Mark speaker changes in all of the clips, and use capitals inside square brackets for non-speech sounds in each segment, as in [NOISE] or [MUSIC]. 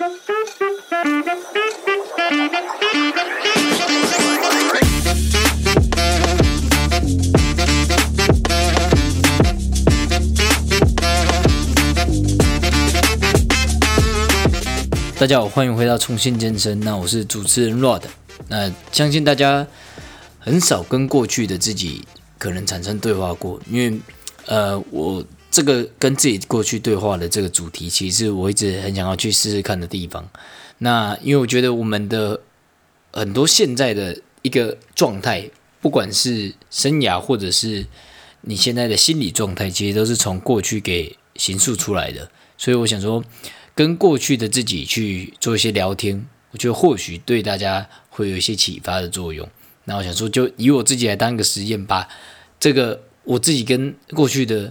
Speaker 1: 大家好，欢迎回到重新健身。那我是主持人 Rod。那相信大家很少跟过去的自己可能产生对话过，因为呃，我这个跟自己过去对话的这个主题，其实我一直很想要去试试看的地方。那因为我觉得我们的很多现在的一个状态，不管是生涯或者是你现在的心理状态，其实都是从过去给形塑出来的。所以我想说。跟过去的自己去做一些聊天，我觉得或许对大家会有一些启发的作用。那我想说，就以我自己来当一个实验，吧这个我自己跟过去的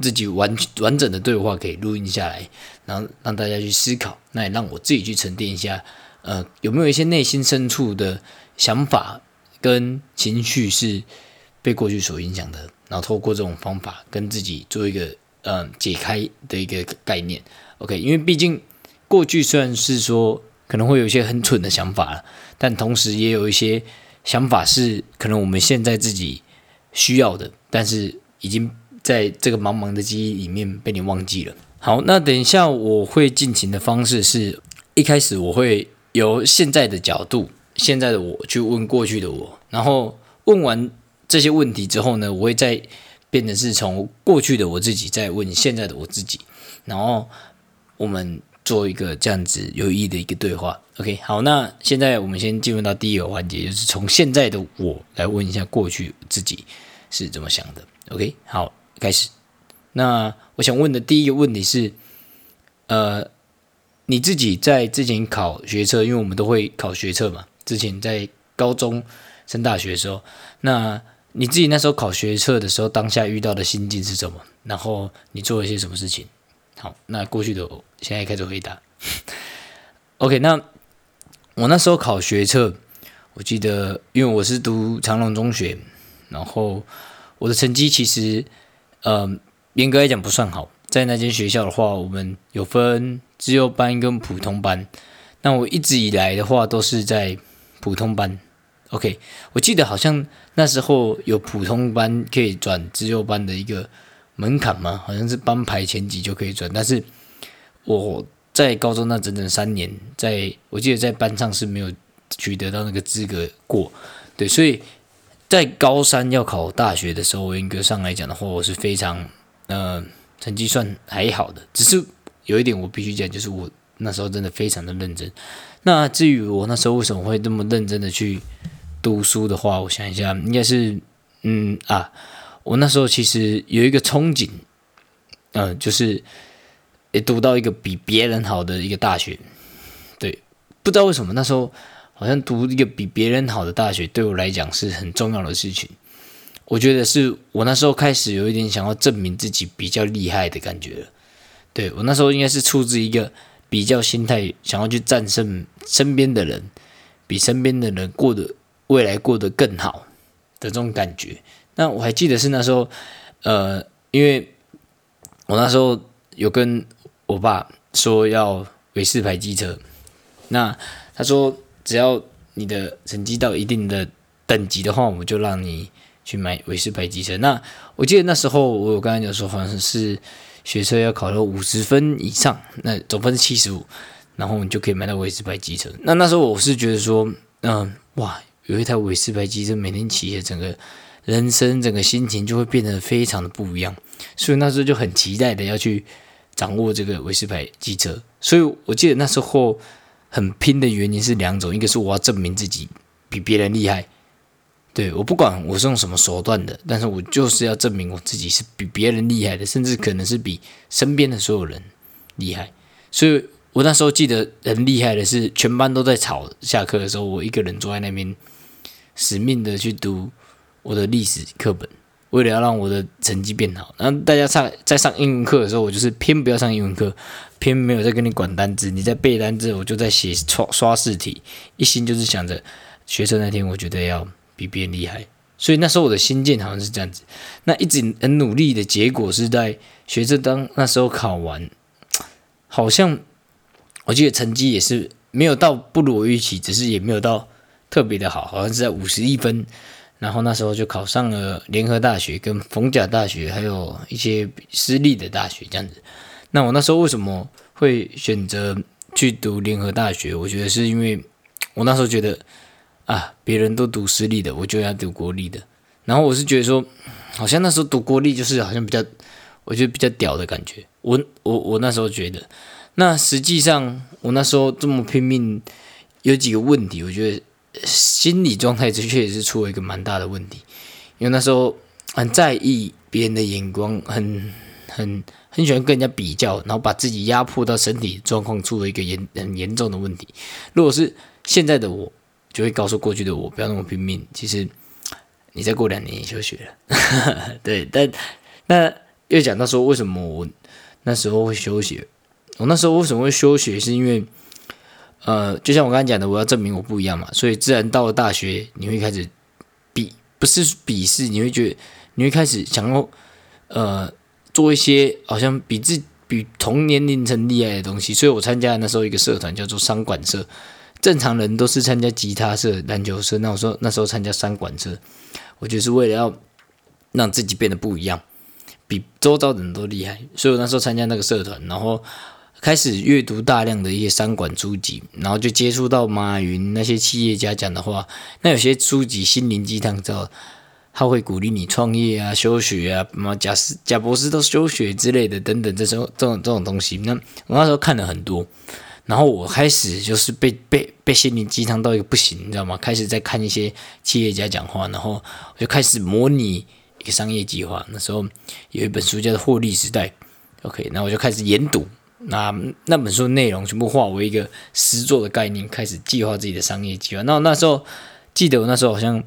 Speaker 1: 自己完完整的对话给录音下来，然后让大家去思考，那也让我自己去沉淀一下，呃，有没有一些内心深处的想法跟情绪是被过去所影响的，然后透过这种方法跟自己做一个嗯解开的一个概念。OK，因为毕竟过去虽然是说可能会有一些很蠢的想法，但同时也有一些想法是可能我们现在自己需要的，但是已经在这个茫茫的记忆里面被你忘记了。好，那等一下我会进行的方式是一开始我会由现在的角度，现在的我去问过去的我，然后问完这些问题之后呢，我会再变得是从过去的我自己再问现在的我自己，然后。我们做一个这样子有意义的一个对话，OK，好，那现在我们先进入到第一个环节，就是从现在的我来问一下过去自己是怎么想的，OK，好，开始。那我想问的第一个问题是，呃，你自己在之前考学测，因为我们都会考学测嘛，之前在高中升大学的时候，那你自己那时候考学测的时候，当下遇到的心境是什么？然后你做了一些什么事情？好，那过去的我现在开始回答。[LAUGHS] OK，那我那时候考学测，我记得，因为我是读长隆中学，然后我的成绩其实，呃，严格来讲不算好。在那间学校的话，我们有分自由班跟普通班。那我一直以来的话都是在普通班。OK，我记得好像那时候有普通班可以转自由班的一个。门槛吗？好像是班排前几就可以转，但是我在高中那整整三年，在我记得在班上是没有取得到那个资格过，对，所以在高三要考大学的时候，严格上来讲的话，我是非常呃成绩算还好的，只是有一点我必须讲，就是我那时候真的非常的认真。那至于我那时候为什么会这么认真的去读书的话，我想一下，应该是嗯啊。我那时候其实有一个憧憬，嗯，就是也读到一个比别人好的一个大学，对，不知道为什么那时候好像读一个比别人好的大学对我来讲是很重要的事情。我觉得是我那时候开始有一点想要证明自己比较厉害的感觉了。对我那时候应该是出自一个比较心态，想要去战胜身边的人，比身边的人过得未来过得更好的这种感觉。那我还记得是那时候，呃，因为我那时候有跟我爸说要维四牌机车，那他说只要你的成绩到一定的等级的话，我们就让你去买韦斯牌机车。那我记得那时候我有跟他讲说，好像是学车要考到五十分以上，那总分是七十五，然后你就可以买到韦斯牌机车。那那时候我是觉得说，嗯，哇，有一台韦斯牌机车，每天骑的整个。人生整个心情就会变得非常的不一样，所以那时候就很期待的要去掌握这个维斯牌机车。所以我记得那时候很拼的原因是两种，一个是我要证明自己比别人厉害，对我不管我是用什么手段的，但是我就是要证明我自己是比别人厉害的，甚至可能是比身边的所有人厉害。所以我那时候记得很厉害的是，全班都在吵，下课的时候我一个人坐在那边，死命的去读。我的历史课本，为了要让我的成绩变好，然后大家上在上英文课的时候，我就是偏不要上英文课，偏没有在跟你管单字，你在背单字，我就在写刷刷试题，一心就是想着学车那天，我觉得要比别人厉害，所以那时候我的心境好像是这样子。那一直很努力的结果是在学车当那时候考完，好像我记得成绩也是没有到不如我预期，只是也没有到特别的好，好像是在五十一分。然后那时候就考上了联合大学、跟逢甲大学，还有一些私立的大学这样子。那我那时候为什么会选择去读联合大学？我觉得是因为我那时候觉得啊，别人都读私立的，我就要读国立的。然后我是觉得说，好像那时候读国立就是好像比较，我觉得比较屌的感觉。我我我那时候觉得，那实际上我那时候这么拼命，有几个问题，我觉得。心理状态的确也是出了一个蛮大的问题，因为那时候很在意别人的眼光，很很很喜欢跟人家比较，然后把自己压迫到身体状况出了一个严很严重的问题。如果是现在的我，就会告诉过去的我不要那么拼命。其实你再过两年也休学了，[LAUGHS] 对。但那又讲到说，为什么我那时候会休学？我那时候为什么会休学？是因为。呃，就像我刚才讲的，我要证明我不一样嘛，所以自然到了大学，你会开始比不是鄙视，你会觉得你会开始想要呃做一些好像比自比同年龄层厉害的东西，所以我参加那时候一个社团叫做商管社，正常人都是参加吉他社、篮球社，那我说那时候参加商管社，我就是为了要让自己变得不一样，比周遭的人都厉害，所以我那时候参加那个社团，然后。开始阅读大量的一些商管书籍，然后就接触到马云那些企业家讲的话。那有些书籍心灵鸡汤，知道他会鼓励你创业啊、休学啊，什么贾斯贾博士都休学之类的等等这种这种这种东西。那我那时候看了很多，然后我开始就是被被被心灵鸡汤到一个不行，你知道吗？开始在看一些企业家讲话，然后我就开始模拟一个商业计划。那时候有一本书叫做《获利时代》，OK，那我就开始研读。那那本书内容全部化为一个实作的概念，开始计划自己的商业计划。那那时候记得我那时候好像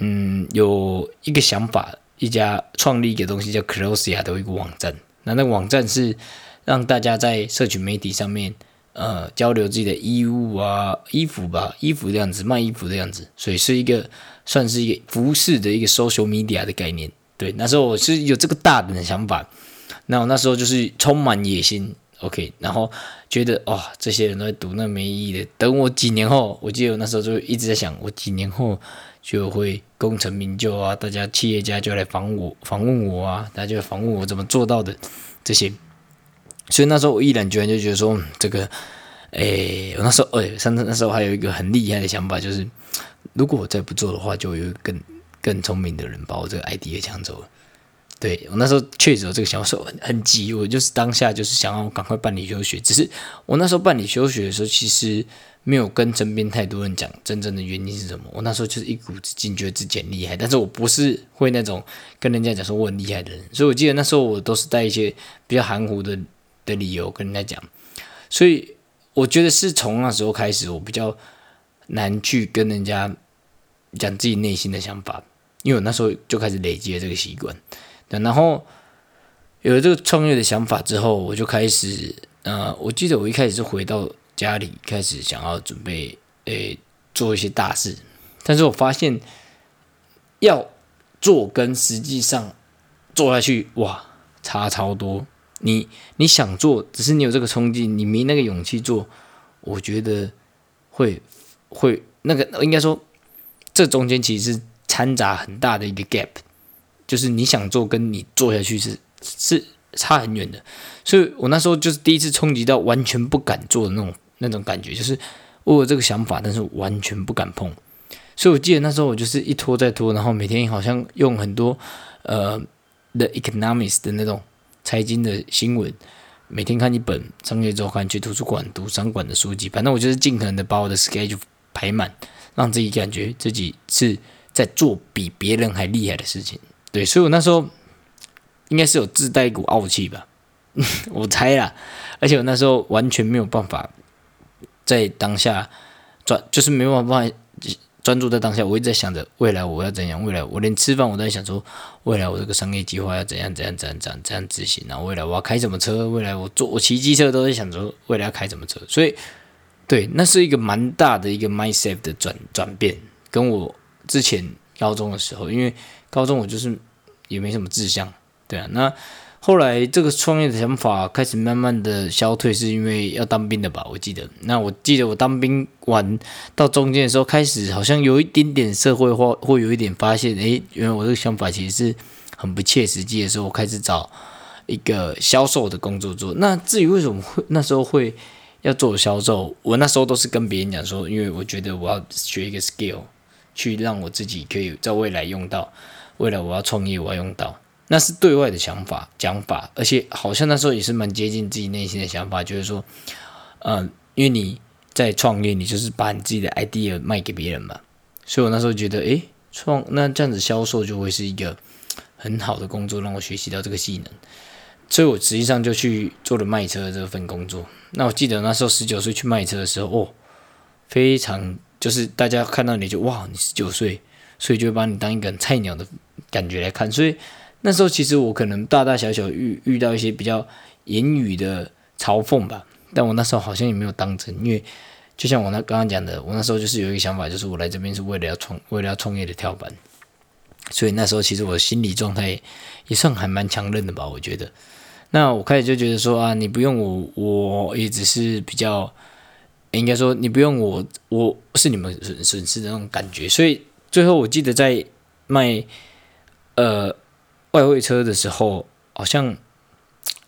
Speaker 1: 嗯有一个想法，一家创立一个东西叫 Closia 的一个网站。那那个网站是让大家在社群媒体上面呃交流自己的衣物啊衣服吧衣服的样子卖衣服的样子，所以是一个算是一个服饰的一个 social media 的概念。对，那时候我是有这个大胆的想法。那我那时候就是充满野心。OK，然后觉得哇，这些人都在读那没意义的。等我几年后，我记得我那时候就一直在想，我几年后就会功成名就啊，大家企业家就来访我访问我啊，大家就访问我怎么做到的这些。所以那时候我毅然决然就觉得说，嗯这个，诶，我那时候诶，甚至那时候还有一个很厉害的想法，就是如果我再不做的话，就有更更聪明的人把我这个 idea 抢走了。对我那时候确实有这个想法，很很急，我就是当下就是想要赶快办理休学。只是我那时候办理休学的时候，其实没有跟身边太多人讲真正的原因是什么。我那时候就是一股子劲，觉得自己很厉害，但是我不是会那种跟人家讲说我很厉害的人。所以我记得那时候我都是带一些比较含糊的的理由跟人家讲。所以我觉得是从那时候开始，我比较难去跟人家讲自己内心的想法，因为我那时候就开始累积了这个习惯。然后有了这个创业的想法之后，我就开始，呃，我记得我一开始是回到家里，开始想要准备，诶，做一些大事。但是我发现要做跟实际上做下去，哇，差超多。你你想做，只是你有这个冲劲，你没那个勇气做，我觉得会会那个应该说，这中间其实是掺杂很大的一个 gap。就是你想做，跟你做下去是是差很远的，所以我那时候就是第一次冲击到完全不敢做的那种那种感觉，就是我有这个想法，但是完全不敢碰。所以我记得那时候我就是一拖再拖，然后每天好像用很多呃 The Economics 的那种财经的新闻，每天看一本商业周刊，去图书馆读商管的书籍，反正我就是尽可能的把我的 schedule 排满，让自己感觉自己是在做比别人还厉害的事情。对，所以我那时候应该是有自带一股傲气吧，[LAUGHS] 我猜啦。而且我那时候完全没有办法在当下专，就是没有办法专注在当下。我一直在想着未来我要怎样，未来我连吃饭我都在想说，未来我这个商业计划要怎样怎样怎样怎样怎样执行。然后未来我要开什么车，未来我坐我骑机车都在想着未来要开什么车。所以，对，那是一个蛮大的一个 mindset 的转转变，跟我之前高中的时候，因为高中我就是也没什么志向，对啊。那后来这个创业的想法开始慢慢的消退，是因为要当兵的吧？我记得，那我记得我当兵完到中间的时候，开始好像有一点点社会化，会有一点发现，诶，原来我这个想法其实是很不切实际的时候，我开始找一个销售的工作做。那至于为什么会那时候会要做销售，我那时候都是跟别人讲说，因为我觉得我要学一个 skill，去让我自己可以在未来用到，未来我要创业我要用到。那是对外的想法讲法，而且好像那时候也是蛮接近自己内心的想法，就是说，嗯，因为你在创业，你就是把你自己的 idea 卖给别人嘛，所以我那时候觉得，诶，创那这样子销售就会是一个很好的工作，让我学习到这个技能，所以我实际上就去做了卖车这份工作。那我记得那时候十九岁去卖车的时候，哦，非常就是大家看到你就哇，你十九岁，所以就会把你当一个菜鸟的感觉来看，所以。那时候其实我可能大大小小遇遇到一些比较言语的嘲讽吧，但我那时候好像也没有当真，因为就像我那刚刚讲的，我那时候就是有一个想法，就是我来这边是为了要创，为了要创业的跳板，所以那时候其实我心理状态也算还蛮强韧的吧，我觉得。那我开始就觉得说啊，你不用我，我也只是比较，应该说你不用我，我是你们损损失的那种感觉，所以最后我记得在卖，呃。外汇车的时候，好像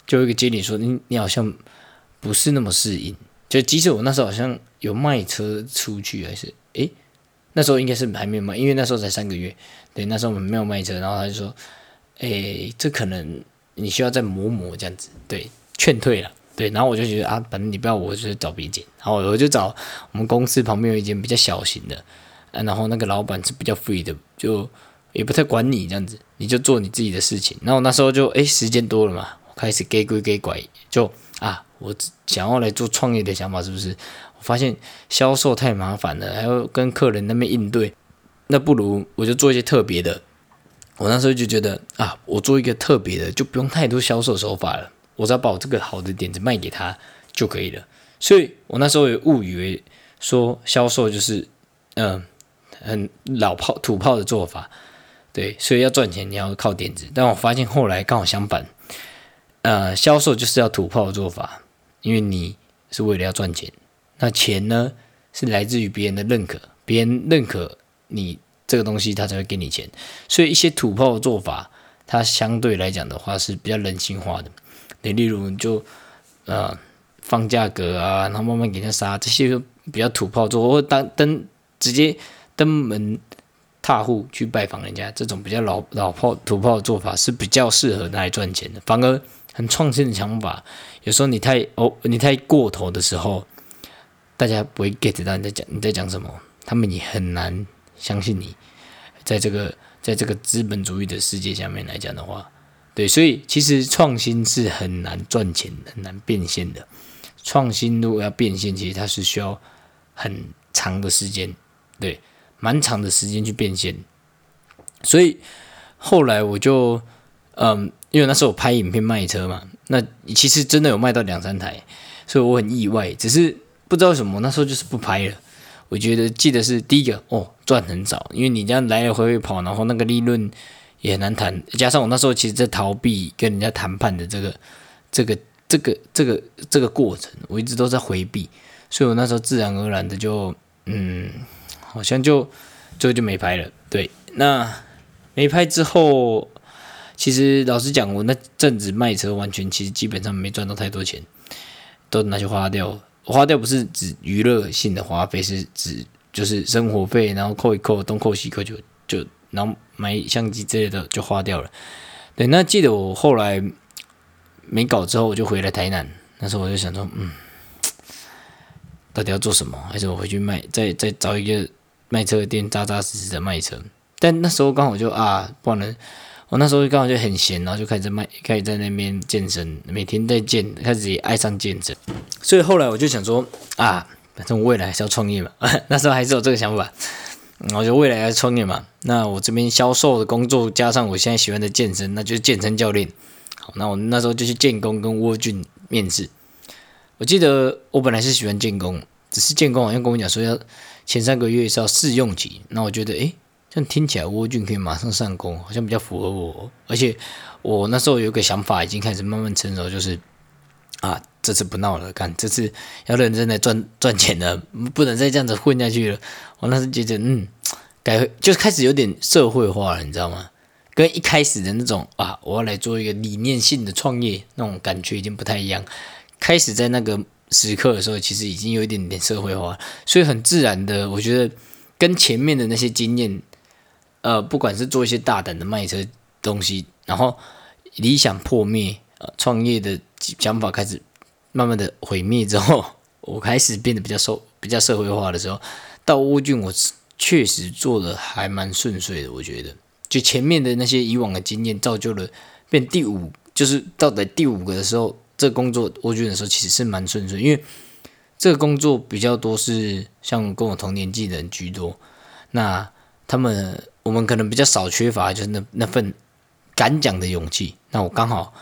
Speaker 1: 就一个经理说：“你你好像不是那么适应。”就即使我那时候好像有卖车出去，还是诶，那时候应该是还没有卖，因为那时候才三个月。对，那时候我们没有卖车，然后他就说：“诶，这可能你需要再磨磨这样子。”对，劝退了。对，然后我就觉得啊，反正你不要，我就找别间。然后我就找我们公司旁边有一间比较小型的，啊，然后那个老板是比较 free 的，就。也不太管你这样子，你就做你自己的事情。然后那时候就哎，时间多了嘛，我开始给归给拐，就啊，我想要来做创业的想法是不是？我发现销售太麻烦了，还要跟客人那边应对，那不如我就做一些特别的。我那时候就觉得啊，我做一个特别的，就不用太多销售手法了，我只要把我这个好的点子卖给他就可以了。所以我那时候也误以为说销售就是嗯很老炮土炮的做法。对，所以要赚钱，你要靠点子。但我发现后来刚好相反，呃，销售就是要土炮的做法，因为你是为了要赚钱，那钱呢是来自于别人的认可，别人认可你这个东西，他才会给你钱。所以一些土炮的做法，它相对来讲的话是比较人性化的。你例如就呃放价格啊，然后慢慢给他杀，这些比较土炮做，或当登直接登门。踏户去拜访人家，这种比较老老炮土炮的做法是比较适合拿来赚钱的。反而很创新的想法，有时候你太哦你太过头的时候，大家不会 get 到你在讲你在讲什么，他们也很难相信你。在这个在这个资本主义的世界下面来讲的话，对，所以其实创新是很难赚钱、很难变现的。创新如果要变现，其实它是需要很长的时间，对。蛮长的时间去变现，所以后来我就，嗯，因为那时候我拍影片卖车嘛，那其实真的有卖到两三台，所以我很意外，只是不知道为什么那时候就是不拍了。我觉得记得是第一个哦，赚很少，因为你这样来来回回跑，然后那个利润也很难谈，加上我那时候其实在逃避跟人家谈判的这个这个这个这个这个过程，我一直都在回避，所以我那时候自然而然的就嗯。好像就最后就没拍了。对，那没拍之后，其实老实讲，我那阵子卖车完全其实基本上没赚到太多钱，都拿去花掉。花掉不是指娱乐性的花费，是指就是生活费，然后扣一扣，东扣西扣，就就然后买相机之类的就花掉了。对，那记得我后来没搞之后，我就回了台南。那时候我就想说，嗯，到底要做什么？还是我回去卖，再再找一个。卖车店扎扎实实的卖车，但那时候刚好就啊，不然我那时候刚好就很闲，然后就开始卖，开始在那边健身，每天在健，开始也爱上健身。所以后来我就想说啊，反正我未来还是要创业嘛，[LAUGHS] 那时候还是有这个想法，我就未来要创业嘛。那我这边销售的工作加上我现在喜欢的健身，那就是健身教练。好，那我那时候就去建工跟沃俊面试。我记得我本来是喜欢建工，只是建工好像跟我讲说要。前三个月是要试用期，那我觉得，诶，这样听起来沃俊可以马上上工，好像比较符合我。而且我那时候有个想法，已经开始慢慢成熟，就是啊，这次不闹了，干这次要认真的赚赚钱了，不能再这样子混下去了。我那时觉得，嗯，改就开始有点社会化了，你知道吗？跟一开始的那种啊，我要来做一个理念性的创业那种感觉已经不太一样。开始在那个时刻的时候，其实已经有一点点社会化，所以很自然的，我觉得跟前面的那些经验，呃，不管是做一些大胆的卖车东西，然后理想破灭，呃，创业的想法开始慢慢的毁灭之后，我开始变得比较受 [LAUGHS] 比较社会化的时候，到乌俊我确实做的还蛮顺遂的，我觉得。就前面的那些以往的经验，造就了变第五，就是到了第五个的时候，这工作我觉得时候其实是蛮顺遂，因为这个工作比较多是像跟我同年纪的人居多，那他们我们可能比较少缺乏就是那那份敢讲的勇气。那我刚好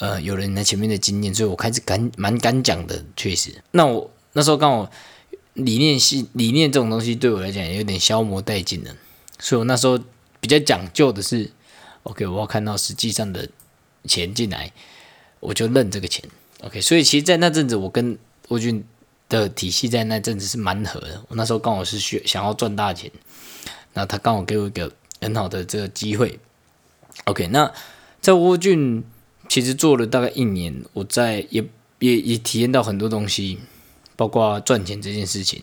Speaker 1: 呃有了你前面的经验，所以我开始敢蛮敢讲的，确实。那我那时候刚好理念系理念这种东西对我来讲有点消磨殆尽了，所以我那时候。比较讲究的是，OK，我要看到实际上的钱进来，我就认这个钱，OK。所以其实，在那阵子，我跟欧俊的体系在那阵子是蛮合的。我那时候刚好是需想要赚大钱，那他刚好给我一个很好的这个机会，OK。那在沃俊其实做了大概一年，我在也也也体验到很多东西，包括赚钱这件事情，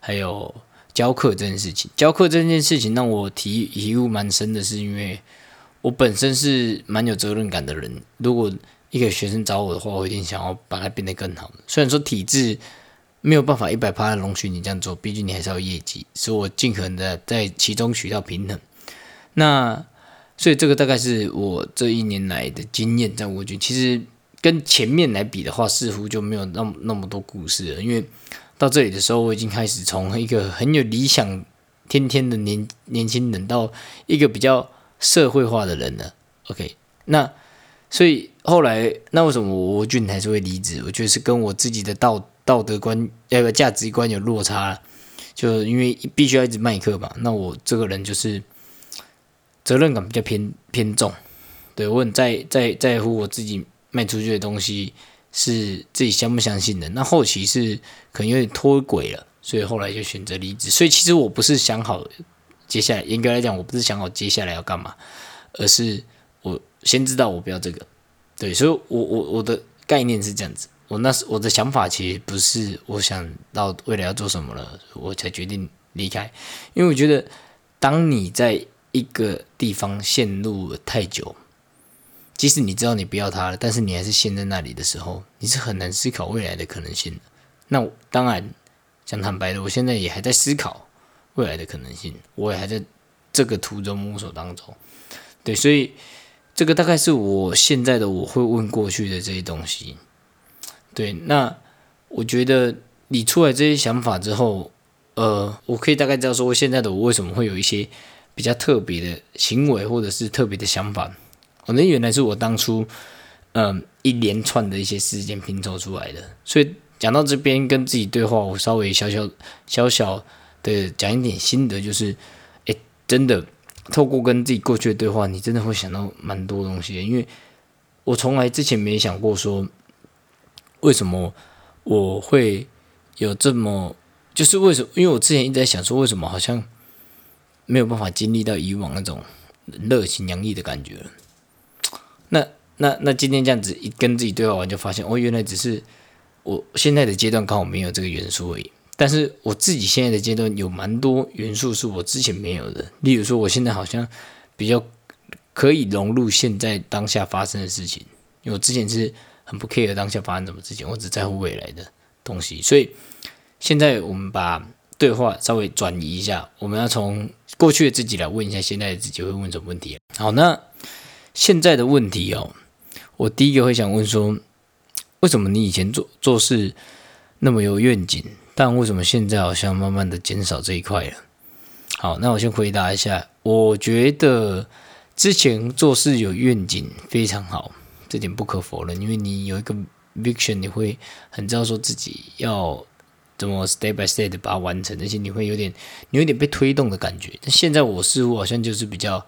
Speaker 1: 还有。教课这件事情，教课这件事情让我体体悟蛮深的，是因为我本身是蛮有责任感的人。如果一个学生找我的话，我一定想要把它变得更好。虽然说体制没有办法一百趴容许你这样做，毕竟你还是要业绩，所以我尽可能的在其中取到平衡。那所以这个大概是我这一年来的经验，在我觉其实跟前面来比的话，似乎就没有那么那么多故事了，因为。到这里的时候，我已经开始从一个很有理想、天天的年年轻人，到一个比较社会化的人了。OK，那所以后来，那为什么我俊还是会离职？我觉得是跟我自己的道道德观、那个价值观有落差就因为必须要一直卖课嘛。那我这个人就是责任感比较偏偏重，对我很在在在乎我自己卖出去的东西。是自己相不相信的，那后期是可能有点脱轨了，所以后来就选择离职。所以其实我不是想好接下来，严格来讲，我不是想好接下来要干嘛，而是我先知道我不要这个。对，所以我我我的概念是这样子，我那时我的想法其实不是我想到未来要做什么了，我才决定离开。因为我觉得，当你在一个地方陷入了太久。即使你知道你不要他了，但是你还是陷在那里的时候，你是很难思考未来的可能性的。那当然，讲坦白的，我现在也还在思考未来的可能性，我也还在这个途中摸索当中。对，所以这个大概是我现在的我会问过去的这些东西。对，那我觉得你出来这些想法之后，呃，我可以大概知道说，现在的我为什么会有一些比较特别的行为，或者是特别的想法。可能原来是我当初，嗯，一连串的一些事件拼凑出来的。所以讲到这边跟自己对话，我稍微小小小小的讲一点心得，就是，哎，真的透过跟自己过去的对话，你真的会想到蛮多东西的。因为我从来之前没想过说，为什么我会有这么，就是为什么？因为我之前一直在想说，为什么好像没有办法经历到以往那种热情洋溢的感觉。那那那今天这样子一跟自己对话完，就发现哦，原来只是我现在的阶段刚好没有这个元素而已。但是我自己现在的阶段有蛮多元素是我之前没有的。例如说，我现在好像比较可以融入现在当下发生的事情，因为我之前是很不 care 当下发生什么事情，我只在乎未来的东西。所以现在我们把对话稍微转移一下，我们要从过去的自己来问一下现在的自己会问什么问题。好，那。现在的问题哦，我第一个会想问说，为什么你以前做做事那么有愿景，但为什么现在好像慢慢的减少这一块了？好，那我先回答一下，我觉得之前做事有愿景非常好，这点不可否认，因为你有一个 vision，你会很知道说自己要怎么 step by step 的把它完成，而且你会有点你有点被推动的感觉。但现在我似乎好像就是比较，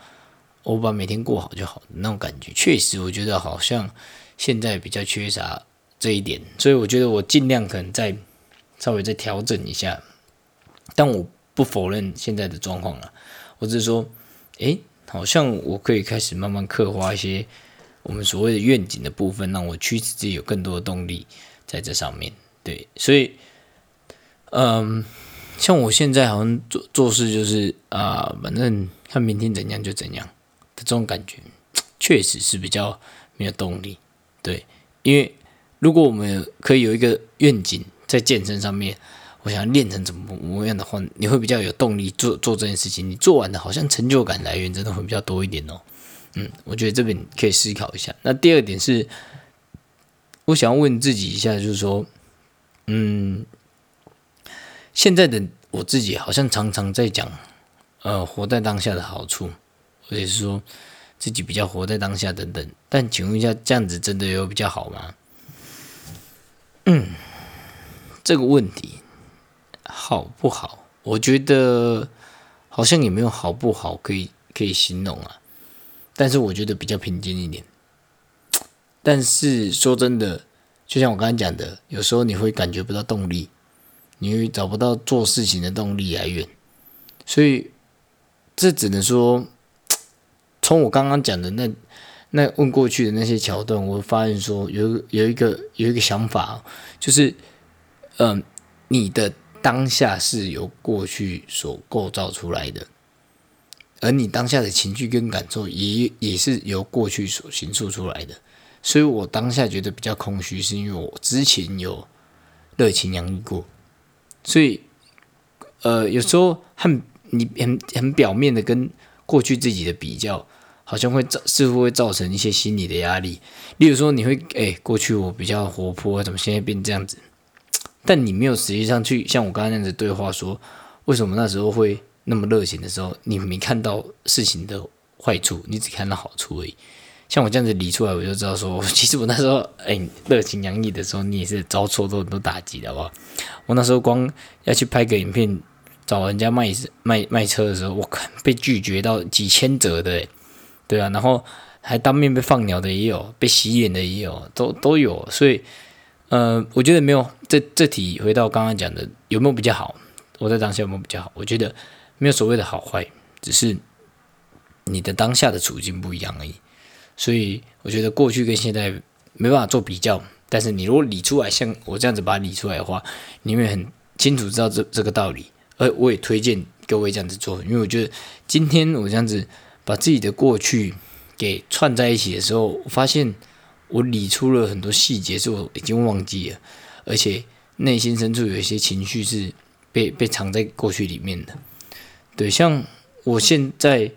Speaker 1: 我把每天过好就好那种感觉。确实，我觉得好像现在比较缺少这一点，所以我觉得我尽量可能再稍微再调整一下。但我不否认现在的状况了，我只是说，诶，好像我可以开始慢慢刻画一些我们所谓的愿景的部分，让我驱使自己有更多的动力在这上面。对，所以。嗯，像我现在好像做做事就是啊，反正看明天怎样就怎样的这种感觉，确实是比较没有动力。对，因为如果我们可以有一个愿景在健身上面，我想练成怎么模样的话，你会比较有动力做做这件事情。你做完的好像成就感来源真的会比较多一点哦。嗯，我觉得这边可以思考一下。那第二点是，我想要问自己一下，就是说，嗯。现在的我自己好像常常在讲，呃，活在当下的好处，或者是说自己比较活在当下等等。但请问一下，这样子真的有比较好吗？嗯，这个问题好不好？我觉得好像也没有好不好可以可以形容啊。但是我觉得比较平静一点。但是说真的，就像我刚才讲的，有时候你会感觉不到动力。你找不到做事情的动力来源，所以这只能说，从我刚刚讲的那那问过去的那些桥段，我发现说有有一个有一个想法，就是嗯，你的当下是由过去所构造出来的，而你当下的情绪跟感受也也是由过去所形塑出来的，所以我当下觉得比较空虚，是因为我之前有热情洋溢过。所以，呃，有时候很你很很表面的跟过去自己的比较，好像会造似乎会造成一些心理的压力。例如说，你会哎，过去我比较活泼，怎么现在变这样子？但你没有实际上去像我刚刚那样子对话，说为什么那时候会那么热情的时候，你没看到事情的坏处，你只看到好处而已。像我这样子理出来，我就知道说，[LAUGHS] 其实我那时候哎热情洋溢的时候，你也是遭受到很多打击的，好不好？我那时候光要去拍个影片，找人家卖卖卖车的时候，我靠，被拒绝到几千折的，对啊，然后还当面被放鸟的也有，被洗脸的也有，都都有。所以，呃，我觉得没有这这题回到刚刚讲的有没有比较好？我在当下有没有比较好？我觉得没有所谓的好坏，只是你的当下的处境不一样而已。所以我觉得过去跟现在没办法做比较，但是你如果理出来，像我这样子把它理出来的话，你会很清楚知道这这个道理。而我也推荐各位这样子做，因为我觉得今天我这样子把自己的过去给串在一起的时候，我发现我理出了很多细节是我已经忘记了，而且内心深处有一些情绪是被被藏在过去里面的。对，像我现在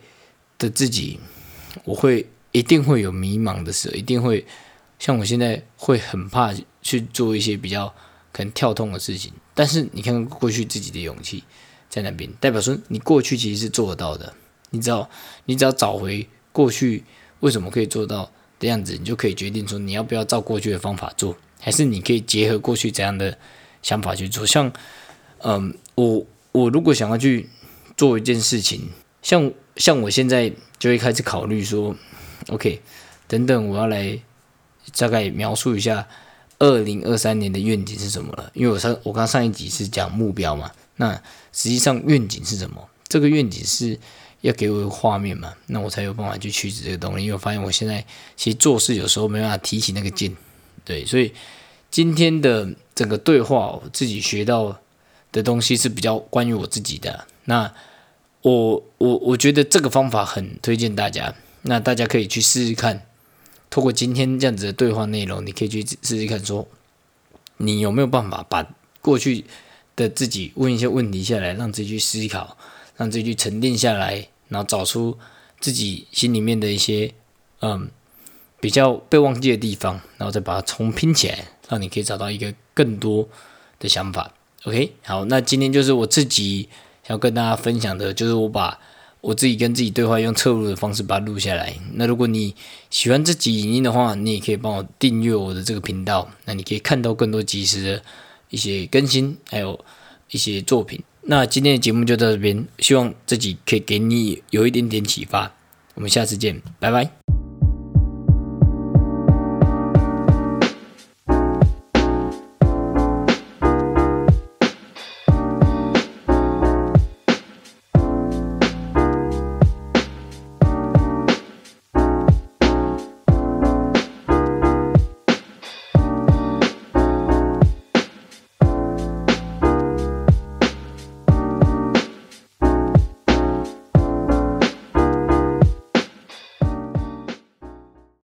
Speaker 1: 的自己，我会。一定会有迷茫的时候，一定会像我现在会很怕去做一些比较可能跳痛的事情。但是你看过去自己的勇气在那边，代表说你过去其实是做得到的。你知道，你只要找回过去为什么可以做到的样子，你就可以决定说你要不要照过去的方法做，还是你可以结合过去怎样的想法去做。像，嗯，我我如果想要去做一件事情，像像我现在就会开始考虑说。[LAUGHS] OK，等等，我要来大概描述一下二零二三年的愿景是什么了。因为我上我刚上一集是讲目标嘛，那实际上愿景是什么？这个愿景是要给我一个画面嘛，那我才有办法去驱使这个东西。因为我发现我现在其实做事有时候没办法提起那个劲，对，所以今天的整个对话，我自己学到的东西是比较关于我自己的。那我我我觉得这个方法很推荐大家。那大家可以去试试看，透过今天这样子的对话内容，你可以去试试看，说你有没有办法把过去的自己问一些问题下来，让自己去思考，让自己去沉淀下来，然后找出自己心里面的一些嗯比较被忘记的地方，然后再把它重拼起来，让你可以找到一个更多的想法。OK，好，那今天就是我自己要跟大家分享的，就是我把。我自己跟自己对话，用侧录的方式把它录下来。那如果你喜欢这集影音的话，你也可以帮我订阅我的这个频道。那你可以看到更多及时的一些更新，还有一些作品。那今天的节目就到这边，希望自己可以给你有一点点启发。我们下次见，拜拜。